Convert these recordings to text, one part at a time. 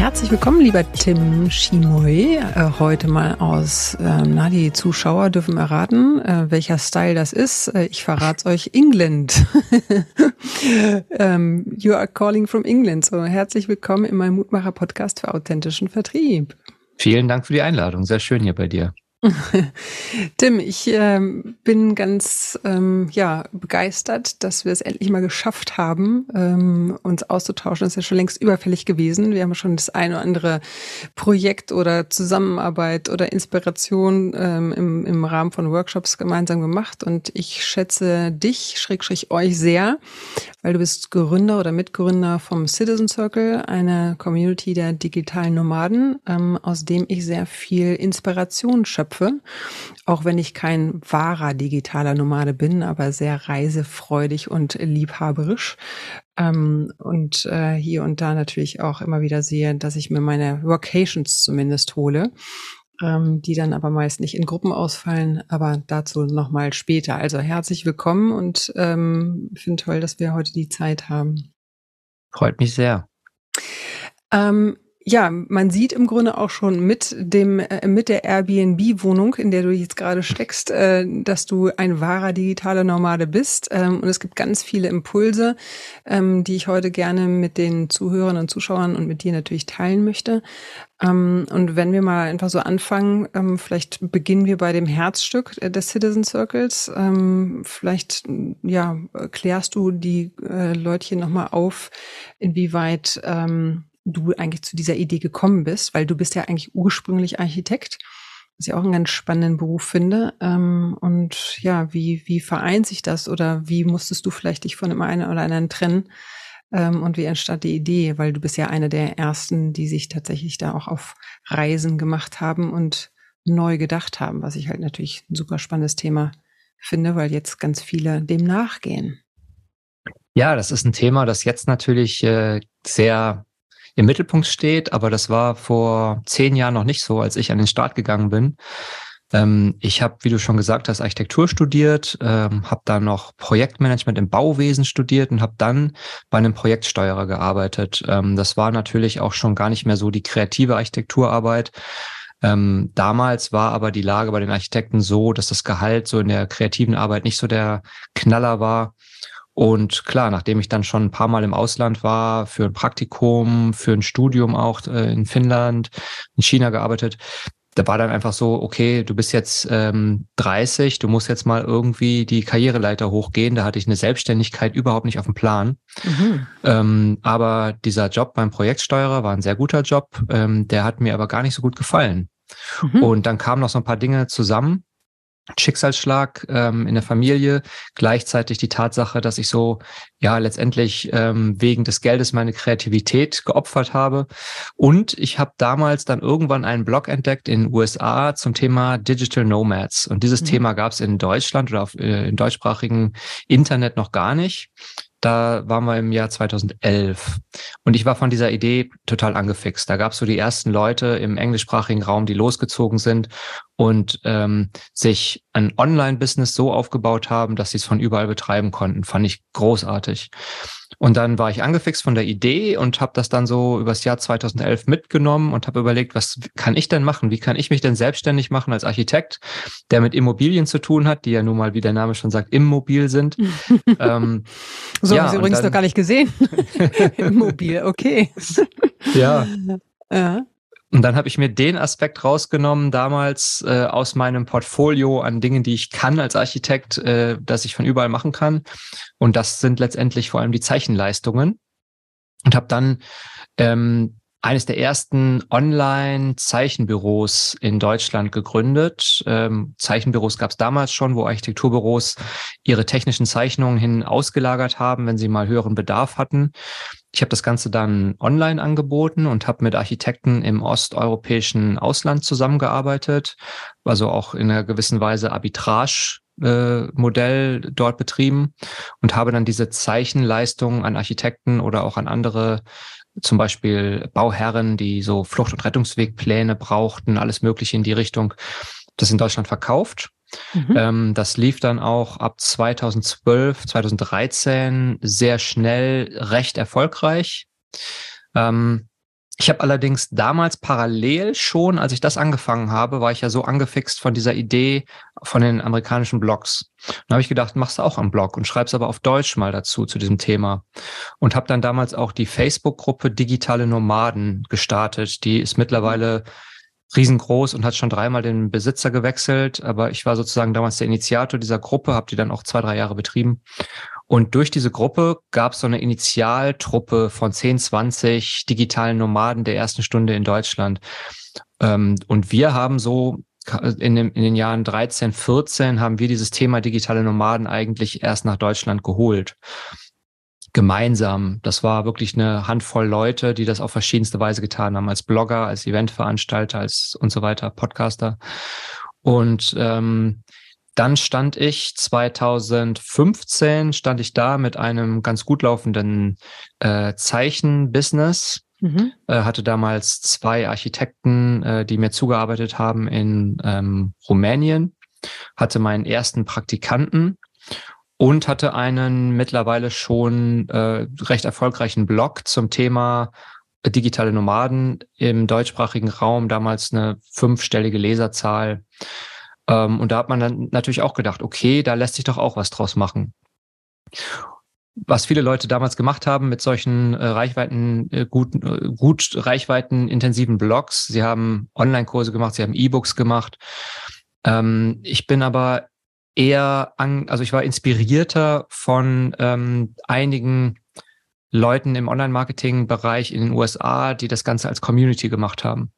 Herzlich willkommen, lieber Tim Schimoy. Äh, heute mal aus, äh, na, die Zuschauer dürfen erraten, äh, welcher Style das ist. Äh, ich verrate euch England. um, ähm, you are calling from England. So, herzlich willkommen in meinem Mutmacher-Podcast für authentischen Vertrieb. Vielen Dank für die Einladung. Sehr schön hier bei dir. Tim, ich ähm, bin ganz ähm, ja, begeistert, dass wir es endlich mal geschafft haben, ähm, uns auszutauschen. Das ist ja schon längst überfällig gewesen. Wir haben schon das ein oder andere Projekt oder Zusammenarbeit oder Inspiration ähm, im, im Rahmen von Workshops gemeinsam gemacht. Und ich schätze dich, Schrägstrich euch sehr, weil du bist Gründer oder Mitgründer vom Citizen Circle, eine Community der digitalen Nomaden, ähm, aus dem ich sehr viel Inspiration schöpfe Köpfe, auch wenn ich kein wahrer digitaler Nomade bin, aber sehr reisefreudig und liebhaberisch. Ähm, und äh, hier und da natürlich auch immer wieder sehe, dass ich mir meine Vocations zumindest hole ähm, die dann aber meist nicht in Gruppen ausfallen, aber dazu nochmal später. Also herzlich willkommen und ähm, finde toll, dass wir heute die Zeit haben. Freut mich sehr. Ähm, ja, man sieht im Grunde auch schon mit dem äh, mit der Airbnb-Wohnung, in der du jetzt gerade steckst, äh, dass du ein wahrer digitaler Nomade bist. Ähm, und es gibt ganz viele Impulse, ähm, die ich heute gerne mit den Zuhörern und Zuschauern und mit dir natürlich teilen möchte. Ähm, und wenn wir mal einfach so anfangen, ähm, vielleicht beginnen wir bei dem Herzstück des Citizen Circles. Ähm, vielleicht ja klärst du die äh, Leutchen nochmal auf, inwieweit ähm, du eigentlich zu dieser Idee gekommen bist, weil du bist ja eigentlich ursprünglich Architekt, was ich auch einen ganz spannenden Beruf finde. Ähm, und ja, wie, wie vereint sich das oder wie musstest du vielleicht dich von dem einen oder anderen trennen? Ähm, und wie entstand die Idee? Weil du bist ja einer der ersten, die sich tatsächlich da auch auf Reisen gemacht haben und neu gedacht haben, was ich halt natürlich ein super spannendes Thema finde, weil jetzt ganz viele dem nachgehen. Ja, das ist ein Thema, das jetzt natürlich äh, sehr im Mittelpunkt steht, aber das war vor zehn Jahren noch nicht so, als ich an den Start gegangen bin. Ähm, ich habe, wie du schon gesagt hast, Architektur studiert, ähm, habe dann noch Projektmanagement im Bauwesen studiert und habe dann bei einem Projektsteuerer gearbeitet. Ähm, das war natürlich auch schon gar nicht mehr so die kreative Architekturarbeit. Ähm, damals war aber die Lage bei den Architekten so, dass das Gehalt so in der kreativen Arbeit nicht so der Knaller war. Und klar, nachdem ich dann schon ein paar Mal im Ausland war, für ein Praktikum, für ein Studium auch äh, in Finnland, in China gearbeitet, da war dann einfach so, okay, du bist jetzt ähm, 30, du musst jetzt mal irgendwie die Karriereleiter hochgehen. Da hatte ich eine Selbstständigkeit überhaupt nicht auf dem Plan. Mhm. Ähm, aber dieser Job beim Projektsteuerer war ein sehr guter Job. Ähm, der hat mir aber gar nicht so gut gefallen. Mhm. Und dann kamen noch so ein paar Dinge zusammen. Schicksalsschlag ähm, in der Familie, gleichzeitig die Tatsache, dass ich so ja letztendlich ähm, wegen des Geldes meine Kreativität geopfert habe. Und ich habe damals dann irgendwann einen Blog entdeckt in den USA zum Thema Digital Nomads. Und dieses mhm. Thema gab es in Deutschland oder auf, äh, im deutschsprachigen Internet noch gar nicht. Da waren wir im Jahr 2011. Und ich war von dieser Idee total angefixt. Da gab es so die ersten Leute im englischsprachigen Raum, die losgezogen sind und ähm, sich ein Online-Business so aufgebaut haben, dass sie es von überall betreiben konnten. Fand ich großartig. Und dann war ich angefixt von der Idee und habe das dann so übers Jahr 2011 mitgenommen und habe überlegt, was kann ich denn machen? Wie kann ich mich denn selbstständig machen als Architekt, der mit Immobilien zu tun hat, die ja nun mal, wie der Name schon sagt, immobil sind. ähm, so ja, habe ich übrigens dann, noch gar nicht gesehen. Immobil, okay. ja. Ja. Und dann habe ich mir den Aspekt rausgenommen damals äh, aus meinem Portfolio an Dingen, die ich kann als Architekt, äh, dass ich von überall machen kann. Und das sind letztendlich vor allem die Zeichenleistungen. Und habe dann ähm, eines der ersten Online-Zeichenbüros in Deutschland gegründet. Ähm, Zeichenbüros gab es damals schon, wo Architekturbüros ihre technischen Zeichnungen hin ausgelagert haben, wenn sie mal höheren Bedarf hatten. Ich habe das Ganze dann online angeboten und habe mit Architekten im osteuropäischen Ausland zusammengearbeitet, also auch in einer gewissen Weise Arbitrage äh, dort betrieben und habe dann diese Zeichenleistungen an Architekten oder auch an andere zum Beispiel Bauherren, die so Flucht- und Rettungswegpläne brauchten, alles Mögliche in die Richtung, das in Deutschland verkauft. Mhm. Ähm, das lief dann auch ab 2012, 2013 sehr schnell recht erfolgreich. Ähm, ich habe allerdings damals parallel schon, als ich das angefangen habe, war ich ja so angefixt von dieser Idee von den amerikanischen Blogs. Dann habe ich gedacht, machst du auch einen Blog und schreibst aber auf Deutsch mal dazu zu diesem Thema und habe dann damals auch die Facebook-Gruppe Digitale Nomaden gestartet. Die ist mittlerweile riesengroß und hat schon dreimal den Besitzer gewechselt, aber ich war sozusagen damals der Initiator dieser Gruppe, habe die dann auch zwei, drei Jahre betrieben und durch diese Gruppe gab es so eine Initialtruppe von 10, 20 digitalen Nomaden der ersten Stunde in Deutschland. Ähm, und wir haben so in, dem, in den Jahren 13, 14 haben wir dieses Thema digitale Nomaden eigentlich erst nach Deutschland geholt. Gemeinsam. Das war wirklich eine Handvoll Leute, die das auf verschiedenste Weise getan haben, als Blogger, als Eventveranstalter, als und so weiter, Podcaster. Und ähm, dann stand ich 2015 stand ich da mit einem ganz gut laufenden äh, Zeichenbusiness. Mhm. Äh, hatte damals zwei Architekten, äh, die mir zugearbeitet haben in ähm, Rumänien. Hatte meinen ersten Praktikanten und hatte einen mittlerweile schon äh, recht erfolgreichen Blog zum Thema digitale Nomaden im deutschsprachigen Raum. Damals eine fünfstellige Leserzahl. Ähm, und da hat man dann natürlich auch gedacht, okay, da lässt sich doch auch was draus machen. Was viele Leute damals gemacht haben mit solchen äh, Reichweiten, äh, gut, äh, gut Reichweiten intensiven Blogs. Sie haben Online-Kurse gemacht, sie haben E-Books gemacht. Ähm, ich bin aber eher an, also ich war inspirierter von ähm, einigen Leuten im Online-Marketing-Bereich in den USA, die das Ganze als Community gemacht haben.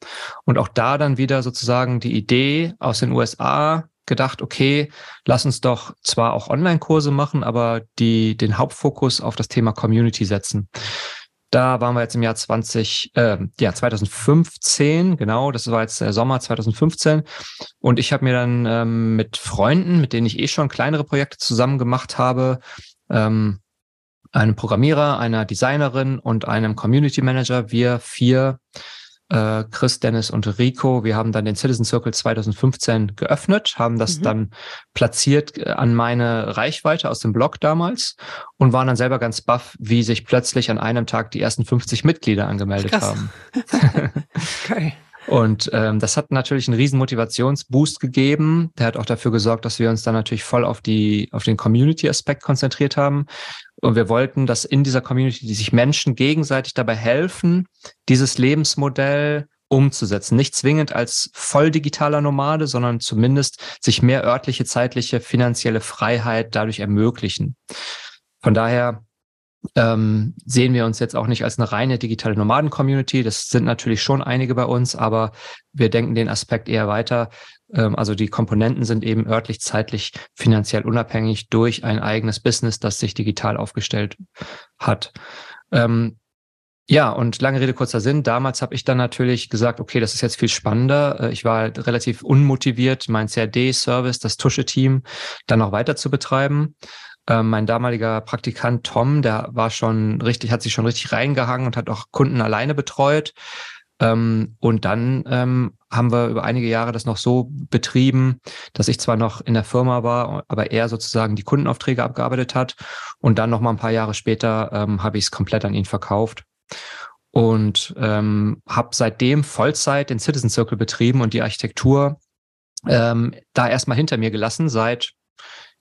Und auch da dann wieder sozusagen die Idee aus den USA gedacht, okay, lass uns doch zwar auch Online-Kurse machen, aber die den Hauptfokus auf das Thema Community setzen. Da waren wir jetzt im Jahr 20, äh, ja 2015, genau, das war jetzt der Sommer 2015. Und ich habe mir dann ähm, mit Freunden, mit denen ich eh schon kleinere Projekte zusammen gemacht habe, ähm, einem Programmierer, einer Designerin und einem Community Manager. Wir vier, äh, Chris, Dennis und Rico, wir haben dann den Citizen Circle 2015 geöffnet, haben das mhm. dann platziert äh, an meine Reichweite aus dem Blog damals und waren dann selber ganz baff, wie sich plötzlich an einem Tag die ersten 50 Mitglieder angemeldet Krass. haben. okay. Und ähm, das hat natürlich einen riesen Motivationsboost gegeben. Der hat auch dafür gesorgt, dass wir uns dann natürlich voll auf die auf den Community-Aspekt konzentriert haben. Und wir wollten, dass in dieser Community, die sich Menschen gegenseitig dabei helfen, dieses Lebensmodell umzusetzen. Nicht zwingend als voll digitaler Nomade, sondern zumindest sich mehr örtliche, zeitliche, finanzielle Freiheit dadurch ermöglichen. Von daher ähm, sehen wir uns jetzt auch nicht als eine reine digitale Nomaden-Community. Das sind natürlich schon einige bei uns, aber wir denken den Aspekt eher weiter. Ähm, also die Komponenten sind eben örtlich, zeitlich, finanziell unabhängig durch ein eigenes Business, das sich digital aufgestellt hat. Ähm, ja, und lange Rede, kurzer Sinn. Damals habe ich dann natürlich gesagt, okay, das ist jetzt viel spannender. Äh, ich war halt relativ unmotiviert, mein CRD-Service, das Tusche-Team, dann noch weiter zu betreiben. Ähm, mein damaliger Praktikant Tom, der war schon richtig, hat sich schon richtig reingehangen und hat auch Kunden alleine betreut. Ähm, und dann ähm, haben wir über einige Jahre das noch so betrieben, dass ich zwar noch in der Firma war, aber er sozusagen die Kundenaufträge abgearbeitet hat. Und dann noch mal ein paar Jahre später ähm, habe ich es komplett an ihn verkauft und ähm, habe seitdem Vollzeit den Citizen Circle betrieben und die Architektur ähm, da erstmal hinter mir gelassen seit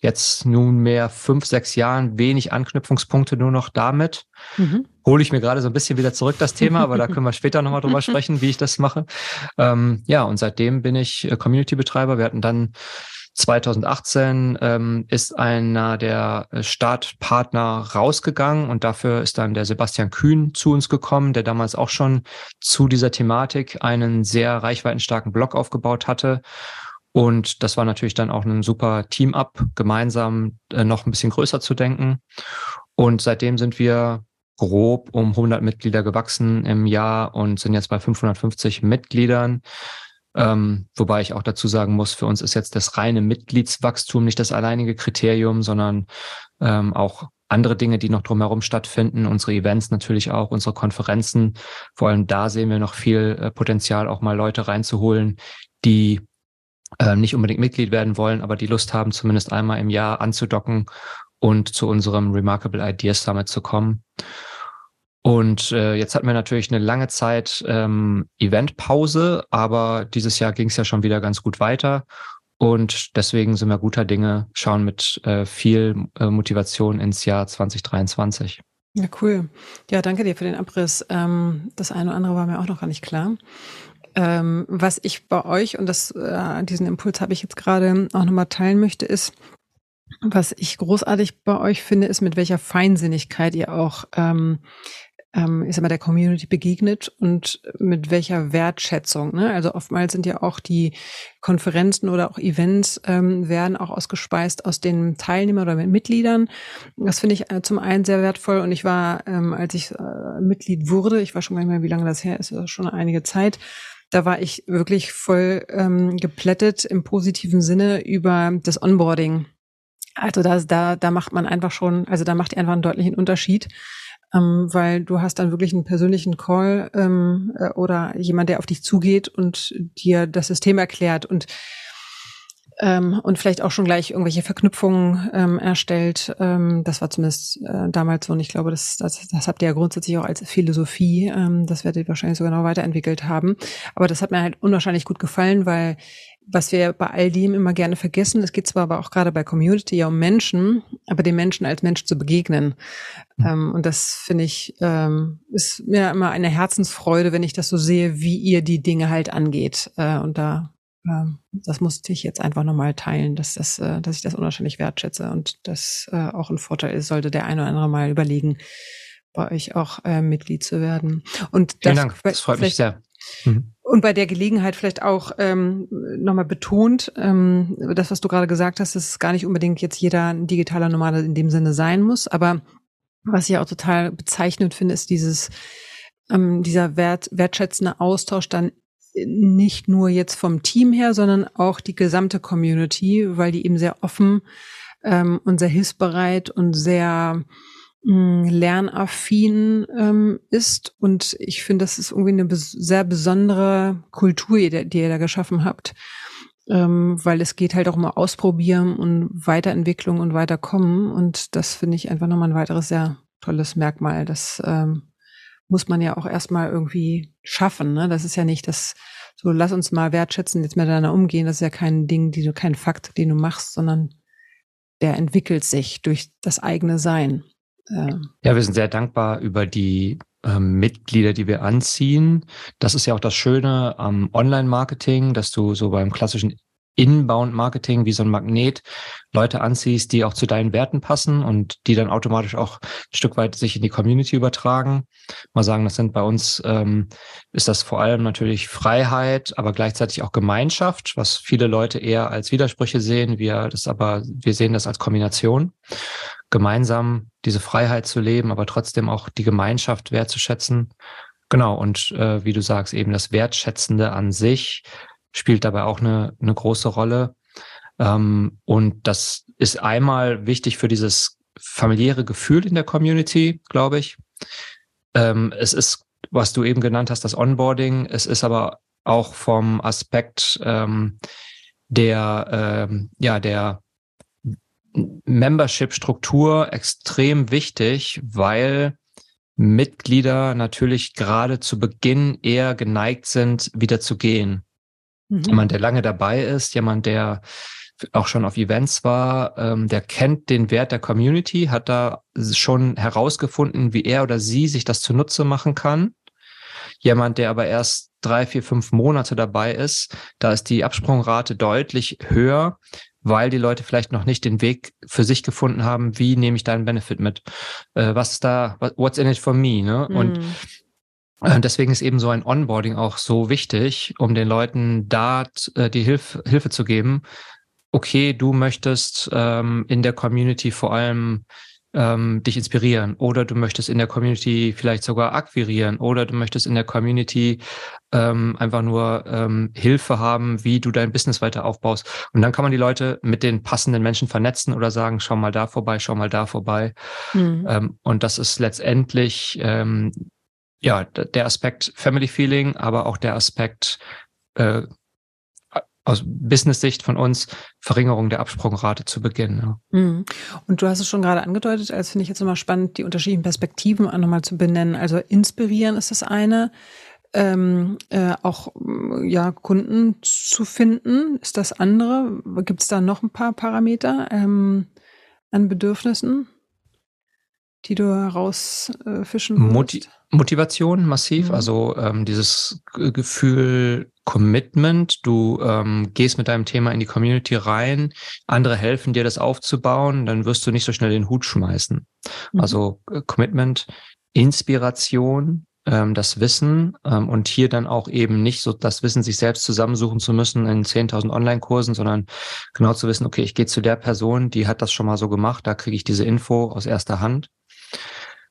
jetzt nunmehr fünf, sechs Jahren wenig Anknüpfungspunkte nur noch damit. Mhm. Hole ich mir gerade so ein bisschen wieder zurück das Thema, aber da können wir später nochmal drüber sprechen, wie ich das mache. Ähm, ja, und seitdem bin ich äh, Community-Betreiber. Wir hatten dann 2018 ähm, ist einer der äh, Startpartner rausgegangen und dafür ist dann der Sebastian Kühn zu uns gekommen, der damals auch schon zu dieser Thematik einen sehr reichweitenstarken Blog aufgebaut hatte und das war natürlich dann auch ein super Team-Up, gemeinsam äh, noch ein bisschen größer zu denken. Und seitdem sind wir grob um 100 Mitglieder gewachsen im Jahr und sind jetzt bei 550 Mitgliedern. Ähm, wobei ich auch dazu sagen muss, für uns ist jetzt das reine Mitgliedswachstum nicht das alleinige Kriterium, sondern ähm, auch andere Dinge, die noch drumherum stattfinden, unsere Events natürlich auch, unsere Konferenzen. Vor allem da sehen wir noch viel äh, Potenzial, auch mal Leute reinzuholen, die äh, nicht unbedingt Mitglied werden wollen, aber die Lust haben, zumindest einmal im Jahr anzudocken und zu unserem Remarkable Ideas Summit zu kommen. Und äh, jetzt hatten wir natürlich eine lange Zeit ähm, Eventpause, aber dieses Jahr ging es ja schon wieder ganz gut weiter. Und deswegen sind wir guter Dinge, schauen mit äh, viel äh, Motivation ins Jahr 2023. Ja, cool. Ja, danke dir für den Abriss. Ähm, das eine oder andere war mir auch noch gar nicht klar. Ähm, was ich bei euch, und das, äh, diesen Impuls habe ich jetzt gerade auch nochmal teilen möchte, ist, was ich großartig bei euch finde, ist, mit welcher Feinsinnigkeit ihr auch ähm, ähm, ist immer der Community begegnet und mit welcher Wertschätzung. Ne? Also oftmals sind ja auch die Konferenzen oder auch Events ähm, werden auch ausgespeist aus den Teilnehmern oder Mitgliedern. Das finde ich äh, zum einen sehr wertvoll und ich war, ähm, als ich äh, Mitglied wurde, ich war schon gar nicht mehr, wie lange das her ist, schon einige Zeit, da war ich wirklich voll ähm, geplättet im positiven Sinne über das Onboarding. Also da, da, da macht man einfach schon, also da macht ihr einfach einen deutlichen Unterschied ähm, weil du hast dann wirklich einen persönlichen Call ähm, äh, oder jemand, der auf dich zugeht und dir das System erklärt und ähm, und vielleicht auch schon gleich irgendwelche Verknüpfungen ähm, erstellt. Ähm, das war zumindest äh, damals so und ich glaube, das, das, das habt ihr ja grundsätzlich auch als Philosophie, ähm, das werdet ihr wahrscheinlich sogar noch weiterentwickelt haben. Aber das hat mir halt unwahrscheinlich gut gefallen, weil was wir bei all dem immer gerne vergessen, es geht zwar aber auch gerade bei Community ja um Menschen, aber den Menschen als Mensch zu begegnen. Mhm. Ähm, und das finde ich, ähm, ist mir immer eine Herzensfreude, wenn ich das so sehe, wie ihr die Dinge halt angeht. Äh, und da, das musste ich jetzt einfach nochmal teilen, dass das, äh, dass ich das unwahrscheinlich wertschätze und das äh, auch ein Vorteil ist, sollte der eine oder andere mal überlegen, bei euch auch äh, Mitglied zu werden. Und Vielen das, Dank, das freut mich sehr. Mhm. Und bei der Gelegenheit vielleicht auch ähm, nochmal betont, ähm, das, was du gerade gesagt hast, dass es gar nicht unbedingt jetzt jeder ein digitaler Nomade in dem Sinne sein muss. Aber was ich auch total bezeichnend finde, ist dieses, ähm, dieser wert, wertschätzende Austausch dann nicht nur jetzt vom Team her, sondern auch die gesamte Community, weil die eben sehr offen ähm, und sehr hilfsbereit und sehr lernaffin ähm, ist. Und ich finde, das ist irgendwie eine bes sehr besondere Kultur, die, die ihr da geschaffen habt. Ähm, weil es geht halt auch um Ausprobieren und Weiterentwicklung und Weiterkommen. Und das finde ich einfach nochmal ein weiteres sehr tolles Merkmal. Das ähm, muss man ja auch erstmal irgendwie schaffen. Ne? Das ist ja nicht das, so lass uns mal wertschätzen, jetzt miteinander umgehen. Das ist ja kein Ding, die du, kein Fakt, den du machst, sondern der entwickelt sich durch das eigene Sein. Ja, wir sind sehr dankbar über die ähm, Mitglieder, die wir anziehen. Das ist ja auch das Schöne am Online-Marketing, dass du so beim klassischen Inbound-Marketing wie so ein Magnet Leute anziehst, die auch zu deinen Werten passen und die dann automatisch auch ein Stück weit sich in die Community übertragen. Mal sagen, das sind bei uns, ähm, ist das vor allem natürlich Freiheit, aber gleichzeitig auch Gemeinschaft, was viele Leute eher als Widersprüche sehen. Wir das aber, wir sehen das als Kombination gemeinsam diese Freiheit zu leben, aber trotzdem auch die Gemeinschaft wertzuschätzen. Genau, und äh, wie du sagst, eben das Wertschätzende an sich spielt dabei auch eine, eine große Rolle. Ähm, und das ist einmal wichtig für dieses familiäre Gefühl in der Community, glaube ich. Ähm, es ist, was du eben genannt hast, das Onboarding. Es ist aber auch vom Aspekt ähm, der, ähm, ja, der Membership-Struktur extrem wichtig, weil Mitglieder natürlich gerade zu Beginn eher geneigt sind, wieder zu gehen. Mhm. Jemand, der lange dabei ist, jemand, der auch schon auf Events war, ähm, der kennt den Wert der Community, hat da schon herausgefunden, wie er oder sie sich das zunutze machen kann. Jemand, der aber erst drei, vier, fünf Monate dabei ist, da ist die Absprungrate deutlich höher, weil die Leute vielleicht noch nicht den Weg für sich gefunden haben, wie nehme ich da einen Benefit mit? Äh, was ist da, what's in it for me? Ne? Mm. Und deswegen ist eben so ein Onboarding auch so wichtig, um den Leuten da äh, die Hilf Hilfe zu geben. Okay, du möchtest ähm, in der Community vor allem ähm, dich inspirieren oder du möchtest in der Community vielleicht sogar akquirieren oder du möchtest in der Community ähm, einfach nur ähm, Hilfe haben, wie du dein Business weiter aufbaust. Und dann kann man die Leute mit den passenden Menschen vernetzen oder sagen, schau mal da vorbei, schau mal da vorbei. Mhm. Ähm, und das ist letztendlich ähm, ja der Aspekt Family Feeling, aber auch der Aspekt äh, aus Business-Sicht von uns Verringerung der Absprungrate zu Beginn. Ja. Mhm. Und du hast es schon gerade angedeutet, als finde ich jetzt immer spannend, die unterschiedlichen Perspektiven auch nochmal zu benennen. Also inspirieren ist das eine, ähm, äh, auch ja Kunden zu finden ist das andere. Gibt es da noch ein paar Parameter ähm, an Bedürfnissen, die du herausfischen äh, Moti Motivation massiv, mhm. also ähm, dieses Gefühl Commitment, du ähm, gehst mit deinem Thema in die Community rein, andere helfen dir das aufzubauen, dann wirst du nicht so schnell den Hut schmeißen. Mhm. Also äh, Commitment, Inspiration, ähm, das Wissen ähm, und hier dann auch eben nicht so das Wissen sich selbst zusammensuchen zu müssen in 10.000 Online-Kursen, sondern genau zu wissen, okay, ich gehe zu der Person, die hat das schon mal so gemacht, da kriege ich diese Info aus erster Hand.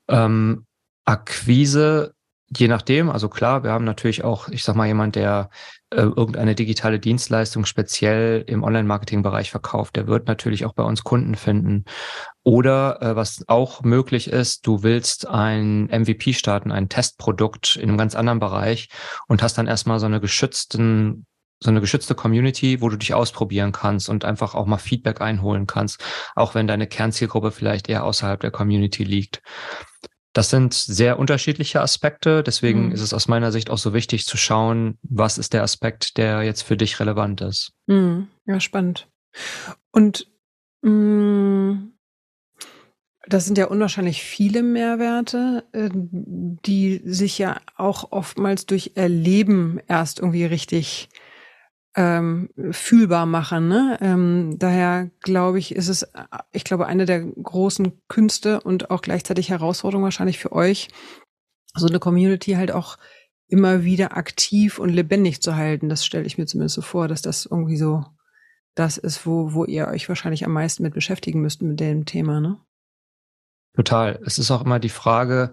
Ähm, Akquise, je nachdem, also klar, wir haben natürlich auch, ich sag mal, jemand, der äh, irgendeine digitale Dienstleistung speziell im Online-Marketing-Bereich verkauft, der wird natürlich auch bei uns Kunden finden. Oder äh, was auch möglich ist, du willst ein MVP starten, ein Testprodukt in einem ganz anderen Bereich und hast dann erstmal so eine geschützten so eine geschützte Community, wo du dich ausprobieren kannst und einfach auch mal Feedback einholen kannst, auch wenn deine Kernzielgruppe vielleicht eher außerhalb der Community liegt. Das sind sehr unterschiedliche Aspekte. Deswegen mhm. ist es aus meiner Sicht auch so wichtig zu schauen, was ist der Aspekt, der jetzt für dich relevant ist. Mhm. Ja, spannend. Und mh, mm, das sind ja unwahrscheinlich viele Mehrwerte, äh, die sich ja auch oftmals durch Erleben erst irgendwie richtig ähm, fühlbar machen. Ne? Ähm, daher glaube ich, ist es, ich glaube, eine der großen Künste und auch gleichzeitig Herausforderungen wahrscheinlich für euch, so eine Community halt auch immer wieder aktiv und lebendig zu halten. Das stelle ich mir zumindest so vor, dass das irgendwie so das ist, wo, wo ihr euch wahrscheinlich am meisten mit beschäftigen müsst mit dem Thema, ne? Total. Es ist auch immer die Frage,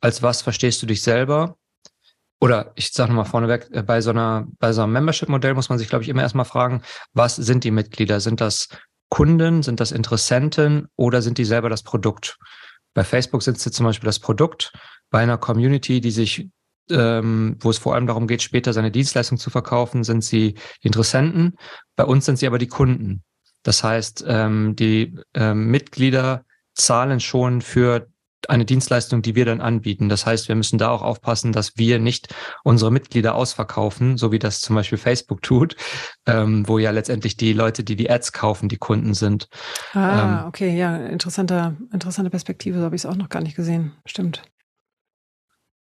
als was verstehst du dich selber? Oder ich sage nochmal vorneweg, äh, bei so einer, bei so einem Membership-Modell muss man sich, glaube ich, immer erstmal fragen, was sind die Mitglieder? Sind das Kunden, sind das Interessenten oder sind die selber das Produkt? Bei Facebook sind sie zum Beispiel das Produkt. Bei einer Community, die sich, ähm, wo es vor allem darum geht, später seine Dienstleistung zu verkaufen, sind sie die Interessenten. Bei uns sind sie aber die Kunden. Das heißt, ähm, die ähm, Mitglieder zahlen schon für eine Dienstleistung, die wir dann anbieten. Das heißt, wir müssen da auch aufpassen, dass wir nicht unsere Mitglieder ausverkaufen, so wie das zum Beispiel Facebook tut, ähm, wo ja letztendlich die Leute, die die Ads kaufen, die Kunden sind. Ah, ähm, okay, ja, interessanter, interessante Perspektive, so habe ich es auch noch gar nicht gesehen. Stimmt.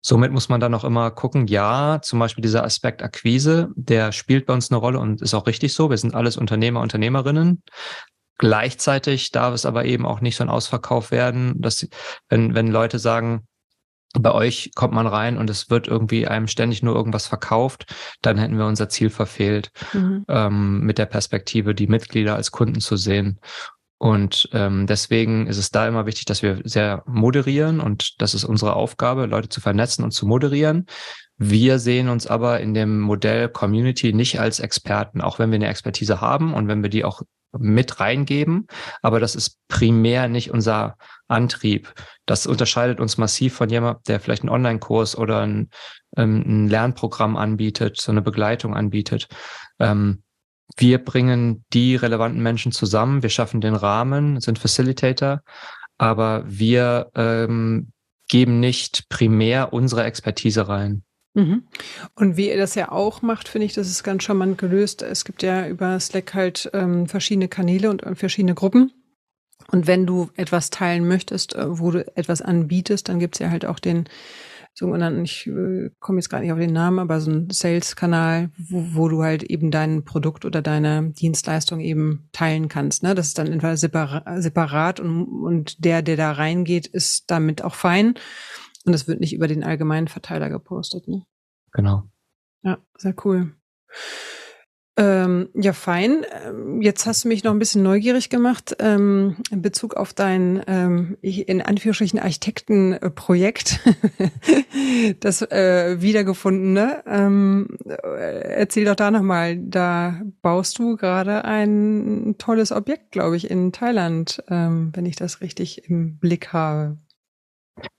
Somit muss man dann auch immer gucken, ja, zum Beispiel dieser Aspekt Akquise, der spielt bei uns eine Rolle und ist auch richtig so. Wir sind alles Unternehmer, Unternehmerinnen. Gleichzeitig darf es aber eben auch nicht so ein Ausverkauf werden, dass wenn, wenn Leute sagen, bei euch kommt man rein und es wird irgendwie einem ständig nur irgendwas verkauft, dann hätten wir unser Ziel verfehlt, mhm. ähm, mit der Perspektive, die Mitglieder als Kunden zu sehen. Und ähm, deswegen ist es da immer wichtig, dass wir sehr moderieren und das ist unsere Aufgabe, Leute zu vernetzen und zu moderieren. Wir sehen uns aber in dem Modell Community nicht als Experten, auch wenn wir eine Expertise haben und wenn wir die auch mit reingeben, aber das ist primär nicht unser Antrieb. Das unterscheidet uns massiv von jemandem, der vielleicht einen Online-Kurs oder ein, ähm, ein, Lernprogramm anbietet, so eine Begleitung anbietet. Ähm, wir bringen die relevanten Menschen zusammen, wir schaffen den Rahmen, sind Facilitator, aber wir ähm, geben nicht primär unsere Expertise rein. Mhm. Und wie ihr das ja auch macht, finde ich, das ist ganz charmant gelöst. Es gibt ja über Slack halt ähm, verschiedene Kanäle und äh, verschiedene Gruppen. Und wenn du etwas teilen möchtest, äh, wo du etwas anbietest, dann gibt es ja halt auch den sogenannten, ich äh, komme jetzt gerade nicht auf den Namen, aber so ein Sales-Kanal, wo, wo du halt eben dein Produkt oder deine Dienstleistung eben teilen kannst. Ne? Das ist dann entweder separat, separat und, und der, der da reingeht, ist damit auch fein. Und es wird nicht über den allgemeinen Verteiler gepostet, ne? Genau. Ja, sehr cool. Ähm, ja, fein. Ähm, jetzt hast du mich noch ein bisschen neugierig gemacht ähm, in Bezug auf dein ähm, in Anführungsstrichen Architektenprojekt, das äh, wiedergefundene. Ähm, äh, erzähl doch da nochmal. Da baust du gerade ein tolles Objekt, glaube ich, in Thailand, ähm, wenn ich das richtig im Blick habe.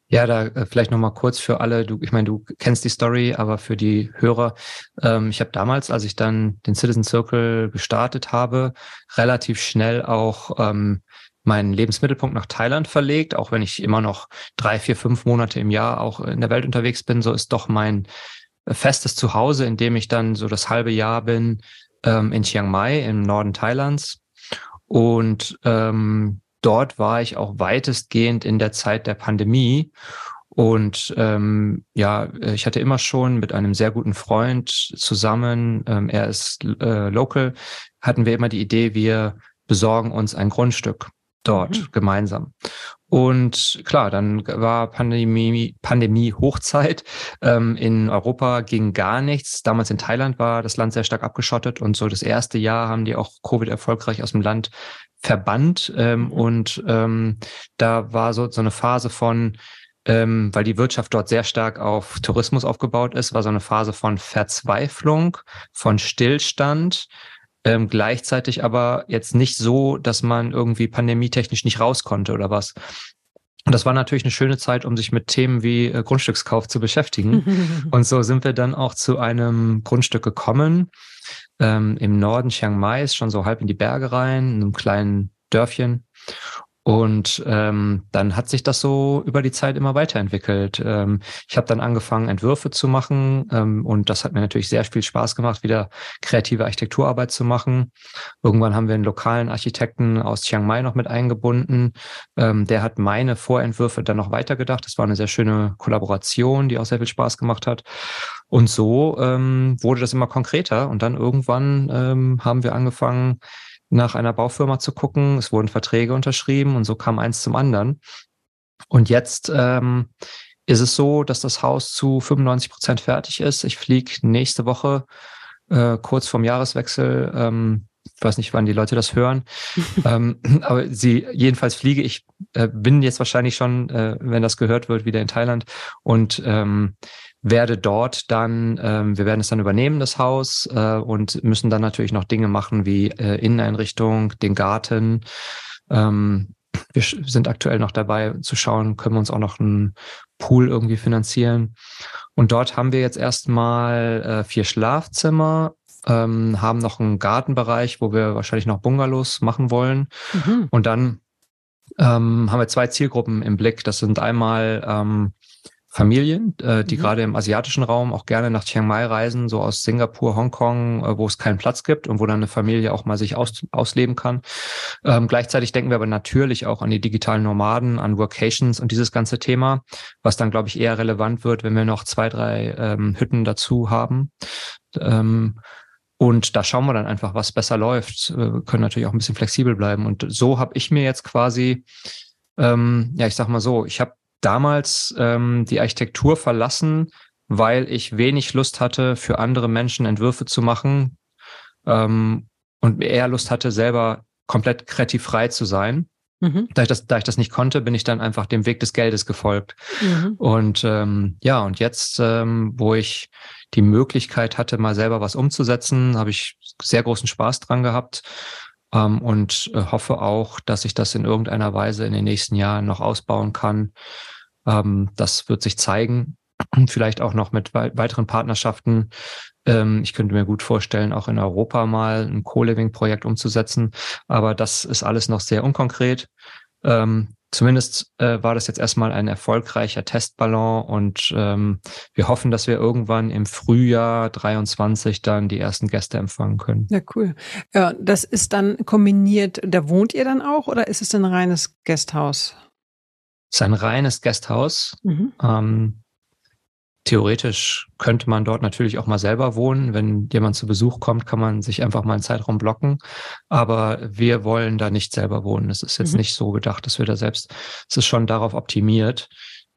Ja, da äh, vielleicht nochmal kurz für alle, du, ich meine, du kennst die Story, aber für die Hörer, ähm, ich habe damals, als ich dann den Citizen Circle gestartet habe, relativ schnell auch ähm, meinen Lebensmittelpunkt nach Thailand verlegt, auch wenn ich immer noch drei, vier, fünf Monate im Jahr auch in der Welt unterwegs bin, so ist doch mein äh, festes Zuhause, in dem ich dann so das halbe Jahr bin, ähm, in Chiang Mai im Norden Thailands. Und ähm, dort war ich auch weitestgehend in der Zeit der Pandemie. Und ähm, ja, ich hatte immer schon mit einem sehr guten Freund zusammen, ähm, er ist äh, local, hatten wir immer die Idee, wir besorgen uns ein Grundstück dort mhm. gemeinsam. Und klar, dann war Pandemie, Pandemie Hochzeit. Ähm, in Europa ging gar nichts. Damals in Thailand war das Land sehr stark abgeschottet und so das erste Jahr haben die auch Covid erfolgreich aus dem Land verbannt. Ähm, mhm. Und ähm, da war so, so eine Phase von, ähm, weil die Wirtschaft dort sehr stark auf Tourismus aufgebaut ist, war so eine Phase von Verzweiflung, von Stillstand, ähm, gleichzeitig aber jetzt nicht so, dass man irgendwie pandemietechnisch nicht raus konnte oder was. Und das war natürlich eine schöne Zeit, um sich mit Themen wie äh, Grundstückskauf zu beschäftigen. und so sind wir dann auch zu einem Grundstück gekommen. Ähm, Im Norden Chiang Mai ist schon so halb in die Berge rein, in einem kleinen Dörfchen. Und ähm, dann hat sich das so über die Zeit immer weiterentwickelt. Ähm, ich habe dann angefangen, Entwürfe zu machen ähm, und das hat mir natürlich sehr viel Spaß gemacht, wieder kreative Architekturarbeit zu machen. Irgendwann haben wir einen lokalen Architekten aus Chiang Mai noch mit eingebunden. Ähm, der hat meine Vorentwürfe dann noch weitergedacht. Das war eine sehr schöne Kollaboration, die auch sehr viel Spaß gemacht hat. Und so ähm, wurde das immer konkreter und dann irgendwann ähm, haben wir angefangen, nach einer Baufirma zu gucken. Es wurden Verträge unterschrieben und so kam eins zum anderen. Und jetzt ähm, ist es so, dass das Haus zu 95 Prozent fertig ist. Ich fliege nächste Woche äh, kurz vorm Jahreswechsel. Ähm, ich weiß nicht, wann die Leute das hören. ähm, aber sie, jedenfalls fliege ich, äh, bin jetzt wahrscheinlich schon, äh, wenn das gehört wird, wieder in Thailand und ähm, werde dort dann, ähm, wir werden es dann übernehmen, das Haus, äh, und müssen dann natürlich noch Dinge machen wie äh, Inneneinrichtung, den Garten. Ähm, wir sind aktuell noch dabei zu schauen, können wir uns auch noch einen Pool irgendwie finanzieren. Und dort haben wir jetzt erstmal äh, vier Schlafzimmer, ähm, haben noch einen Gartenbereich, wo wir wahrscheinlich noch Bungalows machen wollen. Mhm. Und dann ähm, haben wir zwei Zielgruppen im Blick. Das sind einmal ähm, Familien, äh, die mhm. gerade im asiatischen Raum auch gerne nach Chiang Mai reisen, so aus Singapur, Hongkong, äh, wo es keinen Platz gibt und wo dann eine Familie auch mal sich aus, ausleben kann. Ähm, gleichzeitig denken wir aber natürlich auch an die digitalen Nomaden, an Workations und dieses ganze Thema, was dann, glaube ich, eher relevant wird, wenn wir noch zwei, drei ähm, Hütten dazu haben. Ähm, und da schauen wir dann einfach, was besser läuft. Wir können natürlich auch ein bisschen flexibel bleiben. Und so habe ich mir jetzt quasi, ähm, ja, ich sag mal so, ich habe damals ähm, die Architektur verlassen, weil ich wenig Lust hatte, für andere Menschen Entwürfe zu machen ähm, und eher Lust hatte, selber komplett kreativ frei zu sein. Mhm. Da, ich das, da ich das nicht konnte, bin ich dann einfach dem Weg des Geldes gefolgt. Mhm. Und ähm, ja, und jetzt, ähm, wo ich die Möglichkeit hatte, mal selber was umzusetzen, habe ich sehr großen Spaß dran gehabt ähm, und äh, hoffe auch, dass ich das in irgendeiner Weise in den nächsten Jahren noch ausbauen kann. Ähm, das wird sich zeigen. Vielleicht auch noch mit weiteren Partnerschaften. Ähm, ich könnte mir gut vorstellen, auch in Europa mal ein Co-Living-Projekt umzusetzen. Aber das ist alles noch sehr unkonkret. Ähm, zumindest äh, war das jetzt erstmal ein erfolgreicher Testballon und ähm, wir hoffen, dass wir irgendwann im Frühjahr 23 dann die ersten Gäste empfangen können. Ja, cool. Ja, das ist dann kombiniert, da wohnt ihr dann auch oder ist es ein reines Gasthaus? ist ein reines Gasthaus. Mhm. Ähm, theoretisch könnte man dort natürlich auch mal selber wohnen. Wenn jemand zu Besuch kommt, kann man sich einfach mal einen Zeitraum blocken. Aber wir wollen da nicht selber wohnen. Es ist jetzt mhm. nicht so gedacht, dass wir da selbst, es ist schon darauf optimiert.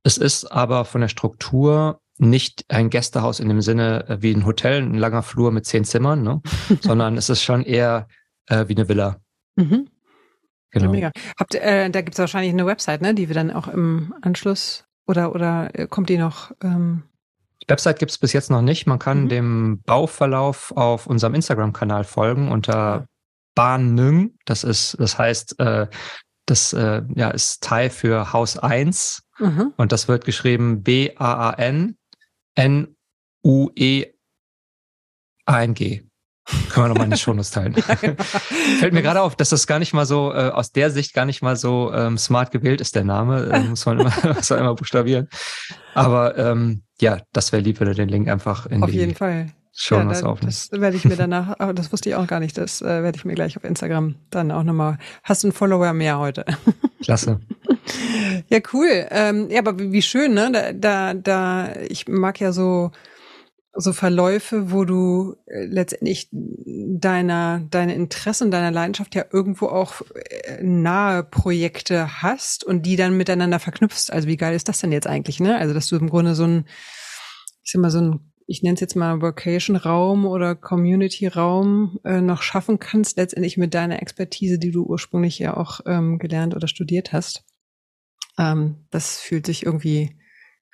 Es ist aber von der Struktur nicht ein Gästehaus in dem Sinne äh, wie ein Hotel, ein langer Flur mit zehn Zimmern, ne? sondern es ist schon eher äh, wie eine Villa. Mhm. Genau. Mega. Habt, äh, da gibt es wahrscheinlich eine Website, ne, die wir dann auch im Anschluss oder oder äh, kommt die noch? Ähm Website gibt es bis jetzt noch nicht. Man kann mhm. dem Bauverlauf auf unserem Instagram-Kanal folgen unter ja. Bahnung. Das ist, das heißt, äh, das äh, ja, ist Teil für Haus 1 mhm. und das wird geschrieben B-A-A-N N-U-E-A-N-G. Können wir nochmal in die Shownotes teilen. ja, genau. Fällt mir gerade auf, dass das gar nicht mal so, äh, aus der Sicht gar nicht mal so ähm, smart gewählt ist, der Name. Äh, muss, man immer, muss man immer buchstabieren. Aber ähm, ja, das wäre lieb, wenn du den Link einfach in auf die jeden Fall. Shownotes ja, aufnimmst. Das werde ich mir danach, oh, das wusste ich auch gar nicht, das äh, werde ich mir gleich auf Instagram dann auch nochmal. Hast du einen Follower mehr heute? Klasse. ja, cool. Ähm, ja, aber wie, wie schön, ne? Da, da, da, ich mag ja so so Verläufe, wo du äh, letztendlich deiner, deine Interessen, deiner Leidenschaft ja irgendwo auch äh, nahe Projekte hast und die dann miteinander verknüpfst. Also wie geil ist das denn jetzt eigentlich, ne? Also, dass du im Grunde so ein, ich sag mal, so ein, ich nenne es jetzt mal Vocation-Raum oder Community-Raum äh, noch schaffen kannst, letztendlich mit deiner Expertise, die du ursprünglich ja auch ähm, gelernt oder studiert hast. Ähm, das fühlt sich irgendwie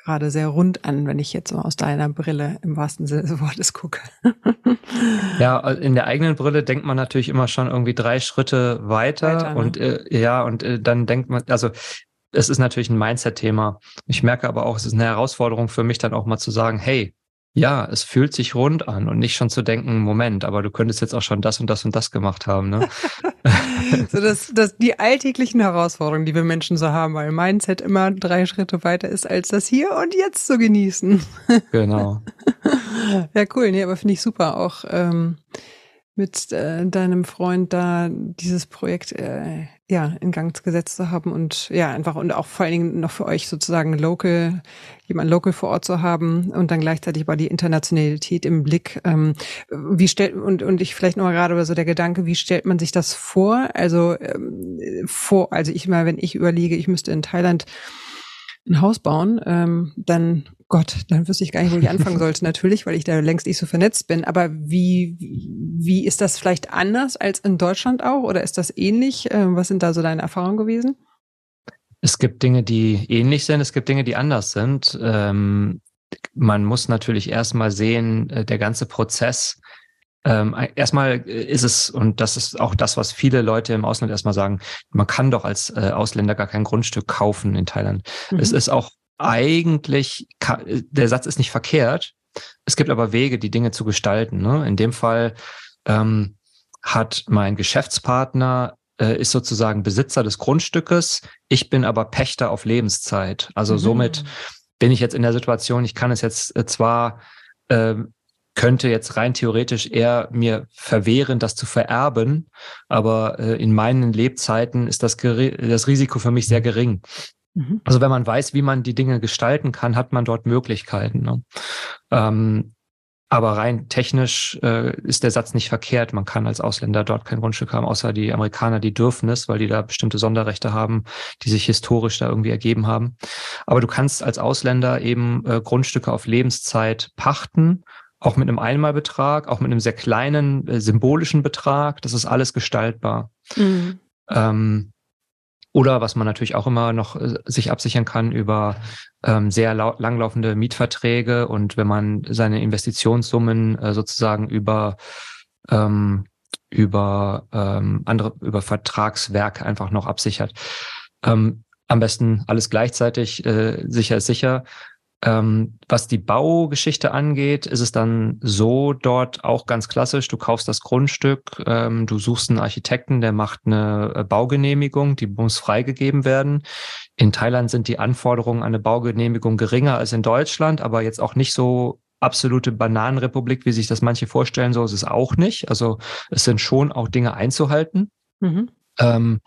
gerade sehr rund an, wenn ich jetzt so aus deiner Brille im wahrsten Sinne des Wortes gucke. ja, in der eigenen Brille denkt man natürlich immer schon irgendwie drei Schritte weiter, weiter ne? und äh, ja, und äh, dann denkt man, also es ist natürlich ein Mindset-Thema. Ich merke aber auch, es ist eine Herausforderung für mich dann auch mal zu sagen, hey, ja, es fühlt sich rund an und nicht schon zu denken, Moment, aber du könntest jetzt auch schon das und das und das gemacht haben. Ne? so dass, dass die alltäglichen Herausforderungen, die wir Menschen so haben, weil Mindset immer drei Schritte weiter ist, als das hier und jetzt zu genießen. genau. ja, cool. Nee, aber finde ich super auch. Ähm, mit äh, deinem Freund da dieses Projekt äh, ja in Gang gesetzt zu haben und ja einfach und auch vor allen Dingen noch für euch sozusagen local jemand local vor Ort zu haben und dann gleichzeitig war die Internationalität im Blick. Ähm, wie stellt und und ich vielleicht noch mal gerade über so der Gedanke, wie stellt man sich das vor? Also ähm, vor also ich mal wenn ich überlege, ich müsste in Thailand ein Haus bauen, ähm, dann Gott, dann wüsste ich gar nicht, wo ich anfangen sollte, natürlich, weil ich da längst nicht so vernetzt bin. Aber wie, wie ist das vielleicht anders als in Deutschland auch? Oder ist das ähnlich? Ähm, was sind da so deine Erfahrungen gewesen? Es gibt Dinge, die ähnlich sind, es gibt Dinge, die anders sind. Ähm, man muss natürlich erstmal sehen, äh, der ganze Prozess. Ähm, erstmal ist es, und das ist auch das, was viele Leute im Ausland erstmal sagen, man kann doch als äh, Ausländer gar kein Grundstück kaufen in Thailand. Mhm. Es ist auch eigentlich, der Satz ist nicht verkehrt. Es gibt aber Wege, die Dinge zu gestalten. Ne? In dem Fall ähm, hat mein Geschäftspartner äh, ist sozusagen Besitzer des Grundstückes. Ich bin aber Pächter auf Lebenszeit. Also mhm. somit bin ich jetzt in der Situation, ich kann es jetzt äh, zwar äh, könnte jetzt rein theoretisch eher mir verwehren, das zu vererben, aber äh, in meinen Lebzeiten ist das, das Risiko für mich sehr gering. Mhm. Also wenn man weiß, wie man die Dinge gestalten kann, hat man dort Möglichkeiten. Ne? Ähm, aber rein technisch äh, ist der Satz nicht verkehrt. Man kann als Ausländer dort kein Grundstück haben, außer die Amerikaner, die dürfen es, weil die da bestimmte Sonderrechte haben, die sich historisch da irgendwie ergeben haben. Aber du kannst als Ausländer eben äh, Grundstücke auf Lebenszeit pachten, auch mit einem Einmalbetrag, auch mit einem sehr kleinen äh, symbolischen Betrag. Das ist alles gestaltbar. Mhm. Ähm, oder was man natürlich auch immer noch äh, sich absichern kann über ähm, sehr langlaufende Mietverträge und wenn man seine Investitionssummen äh, sozusagen über ähm, über ähm, andere über Vertragswerke einfach noch absichert. Ähm, am besten alles gleichzeitig äh, sicher ist sicher. Ähm, was die Baugeschichte angeht, ist es dann so dort auch ganz klassisch. Du kaufst das Grundstück, ähm, du suchst einen Architekten, der macht eine äh, Baugenehmigung, die muss freigegeben werden. In Thailand sind die Anforderungen an eine Baugenehmigung geringer als in Deutschland, aber jetzt auch nicht so absolute Bananenrepublik, wie sich das manche vorstellen, so ist es auch nicht. Also es sind schon auch Dinge einzuhalten. Mhm. Ähm,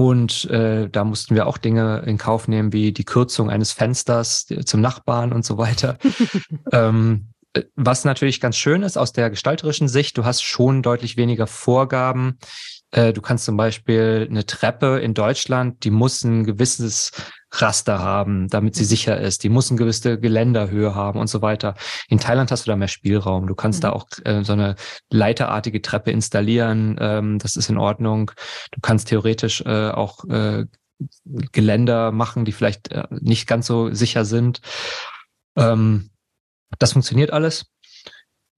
und äh, da mussten wir auch Dinge in Kauf nehmen, wie die Kürzung eines Fensters zum Nachbarn und so weiter. ähm, äh, was natürlich ganz schön ist aus der gestalterischen Sicht, du hast schon deutlich weniger Vorgaben, Äh, du kannst zum Beispiel eine Treppe in Deutschland, die muss ein gewisses Raster haben, damit sie mhm. sicher ist. Die muss eine gewisse Geländerhöhe haben und so weiter. In Thailand hast du da mehr Spielraum. Du kannst mhm. da auch äh, so eine leiterartige Treppe installieren. Ähm, das ist in Ordnung. Du kannst theoretisch äh, auch äh, Geländer machen, die vielleicht äh, nicht ganz so sicher sind. Ähm, das funktioniert alles.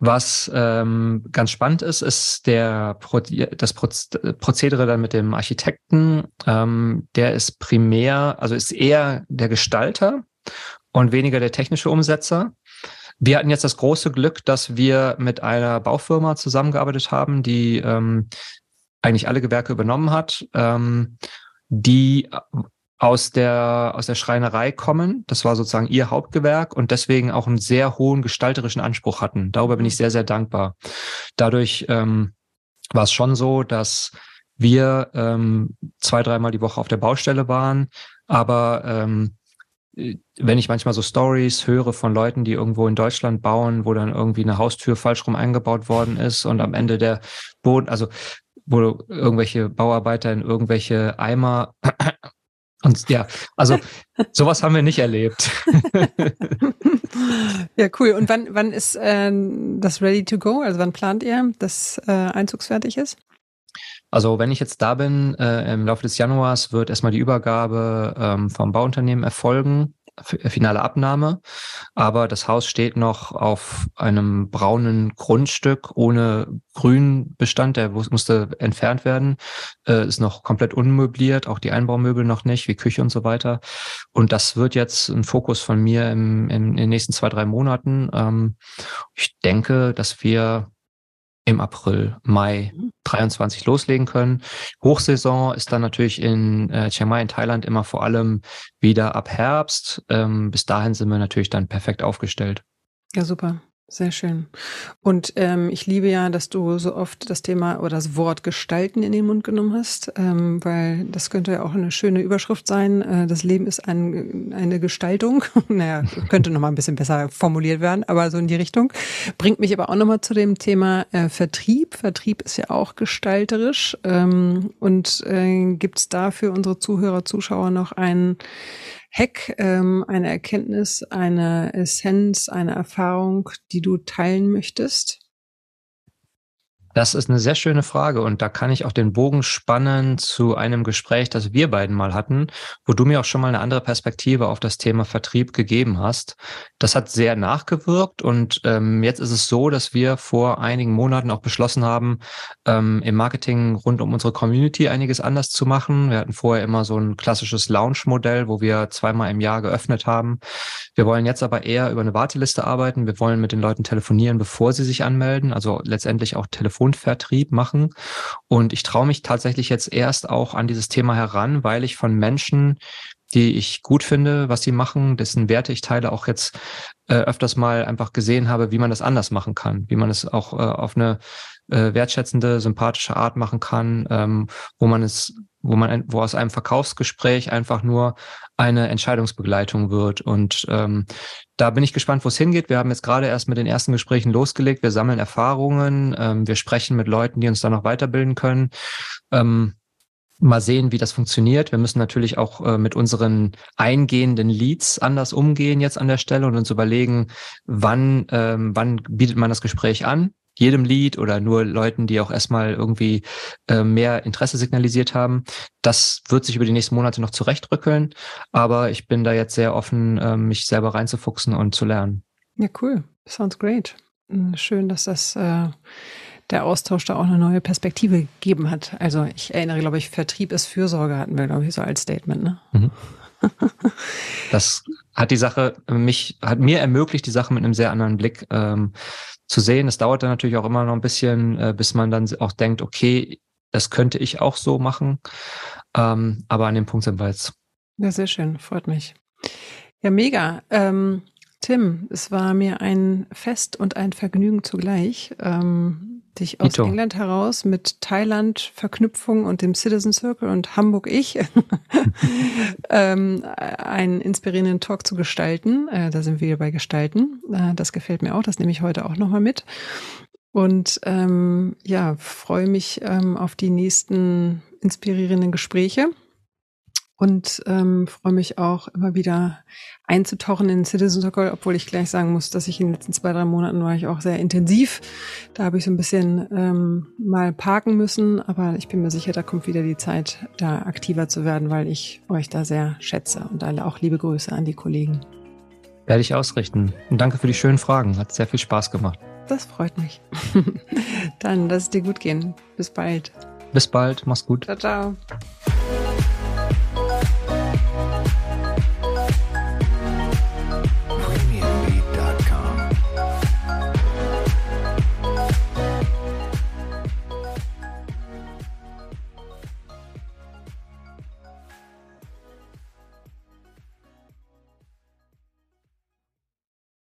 Was ähm, ganz spannend ist, ist der Pro das Prozedere dann mit dem Architekten. Ähm, der ist primär, also ist eher der Gestalter und weniger der technische Umsetzer. Wir hatten jetzt das große Glück, dass wir mit einer Baufirma zusammengearbeitet haben, die ähm, eigentlich alle Gewerke übernommen hat, ähm, die aus der, aus der Schreinerei kommen. Das war sozusagen ihr Hauptgewerk und deswegen auch einen sehr hohen gestalterischen Anspruch hatten. Darüber bin ich mhm. sehr, sehr dankbar. Dadurch ähm, war es schon so, dass wir ähm, zwei, dreimal die Woche auf der Baustelle waren, aber ähm, wenn ich manchmal so Stories höre von Leuten, die irgendwo in Deutschland bauen, wo dann irgendwie eine Haustür falsch rum eingebaut worden ist und am Ende der Boden, also wo irgendwelche Bauarbeiter in irgendwelche Eimer und ja, also sowas haben wir nicht erlebt. ja, cool. Und wann, wann ist äh, das ready to go? Also wann plant ihr, dass äh, einzugsfertig ist? Also wenn ich jetzt da bin, äh, im Laufe des Januars wird erstmal die Übergabe ähm, vom Bauunternehmen erfolgen. Finale Abnahme. Aber das Haus steht noch auf einem braunen Grundstück ohne Grünbestand. Der musste entfernt werden. Äh, ist noch komplett unmöbliert, auch die Einbaumöbel noch nicht, wie Küche und so weiter. Und das wird jetzt ein Fokus von mir im, im, in den nächsten zwei, drei Monaten. Ähm, ich denke, dass wir im April, Mai 23 mhm. loslegen können. Hochsaison ist dann natürlich in äh, Chiang Mai in Thailand immer vor allem wieder ab Herbst. Ähm, bis dahin sind wir natürlich dann perfekt aufgestellt. Ja, super. Sehr schön. Und ähm, ich liebe ja, dass du so oft das Thema oder das Wort Gestalten in den Mund genommen hast, ähm, weil das könnte ja auch eine schöne Überschrift sein. Äh, das Leben ist ein, eine Gestaltung. naja, könnte noch mal ein bisschen besser formuliert werden, aber so in die Richtung. Bringt mich aber auch noch mal zu dem Thema äh, Vertrieb. Vertrieb ist ja auch gestalterisch. Ähm, und äh, gibt es da für unsere Zuhörer, Zuschauer noch einen Hack, ähm, eine Erkenntnis, eine Essenz, eine Erfahrung, die du teilen möchtest? Das ist eine sehr schöne Frage und da kann ich auch den Bogen spannen zu einem Gespräch, das wir beiden mal hatten, wo du mir auch schon mal eine andere Perspektive auf das Thema Vertrieb gegeben hast. Das hat sehr nachgewirkt und ähm, jetzt ist es so, dass wir vor einigen Monaten auch beschlossen haben, ähm, im Marketing rund um unsere Community einiges anders zu machen. Wir hatten vorher immer so ein klassisches Launch-Modell, wo wir zweimal im Jahr geöffnet haben. Wir wollen jetzt aber eher über eine Warteliste arbeiten. Wir wollen mit den Leuten telefonieren, bevor sie sich anmelden, also letztendlich auch telefonieren Telefonvertrieb machen. Und ich traue mich tatsächlich jetzt erst auch an dieses Thema heran, weil ich von Menschen, die ich gut finde, was sie machen, dessen Werte ich teile, auch jetzt äh, öfters mal einfach gesehen habe, wie man das anders machen kann, wie man es auch äh, auf eine äh, wertschätzende, sympathische Art machen kann, ähm, wo man es wo man, wo aus einem Verkaufsgespräch einfach nur eine Entscheidungsbegleitung wird. Und ähm, da bin ich gespannt, wo es hingeht. Wir haben jetzt gerade erst mit den ersten Gesprächen losgelegt. Wir sammeln Erfahrungen, ähm, wir sprechen mit Leuten, die uns da noch weiterbilden können. Ähm, mal sehen, wie das funktioniert. Wir müssen natürlich auch äh, mit unseren eingehenden Leads anders umgehen jetzt an der Stelle und uns überlegen, wann, ähm, wann bietet man das Gespräch an jedem Lied oder nur Leuten, die auch erstmal irgendwie äh, mehr Interesse signalisiert haben. Das wird sich über die nächsten Monate noch zurechtrückeln, aber ich bin da jetzt sehr offen, äh, mich selber reinzufuchsen und zu lernen. Ja, cool. Sounds great. Hm, schön, dass das äh, der Austausch da auch eine neue Perspektive gegeben hat. Also ich erinnere, glaube ich, Vertrieb ist Fürsorge hatten wir, glaube ich, so als Statement. Ne? Mhm. das hat die Sache mich, hat mir ermöglicht, die Sache mit einem sehr anderen Blick ähm, zu sehen. Es dauert dann natürlich auch immer noch ein bisschen, äh, bis man dann auch denkt, okay, das könnte ich auch so machen. Ähm, aber an dem Punkt sind wir jetzt. Ja, sehr schön, freut mich. Ja, mega. Ähm, Tim, es war mir ein Fest und ein Vergnügen zugleich. Ähm, dich aus Ito. England heraus mit Thailand Verknüpfung und dem Citizen Circle und Hamburg ich ähm, einen inspirierenden Talk zu gestalten. Äh, da sind wir bei Gestalten. Äh, das gefällt mir auch. Das nehme ich heute auch nochmal mit. Und ähm, ja, freue mich ähm, auf die nächsten inspirierenden Gespräche und ähm, freue mich auch immer wieder einzutauchen in Citizen Circle, obwohl ich gleich sagen muss, dass ich in den letzten zwei, drei Monaten war ich auch sehr intensiv. Da habe ich so ein bisschen ähm, mal parken müssen, aber ich bin mir sicher, da kommt wieder die Zeit, da aktiver zu werden, weil ich euch da sehr schätze und alle auch liebe Grüße an die Kollegen. Werde ich ausrichten. Und danke für die schönen Fragen. Hat sehr viel Spaß gemacht. Das freut mich. Dann lass es dir gut gehen. Bis bald. Bis bald. Mach's gut. Ciao, ciao.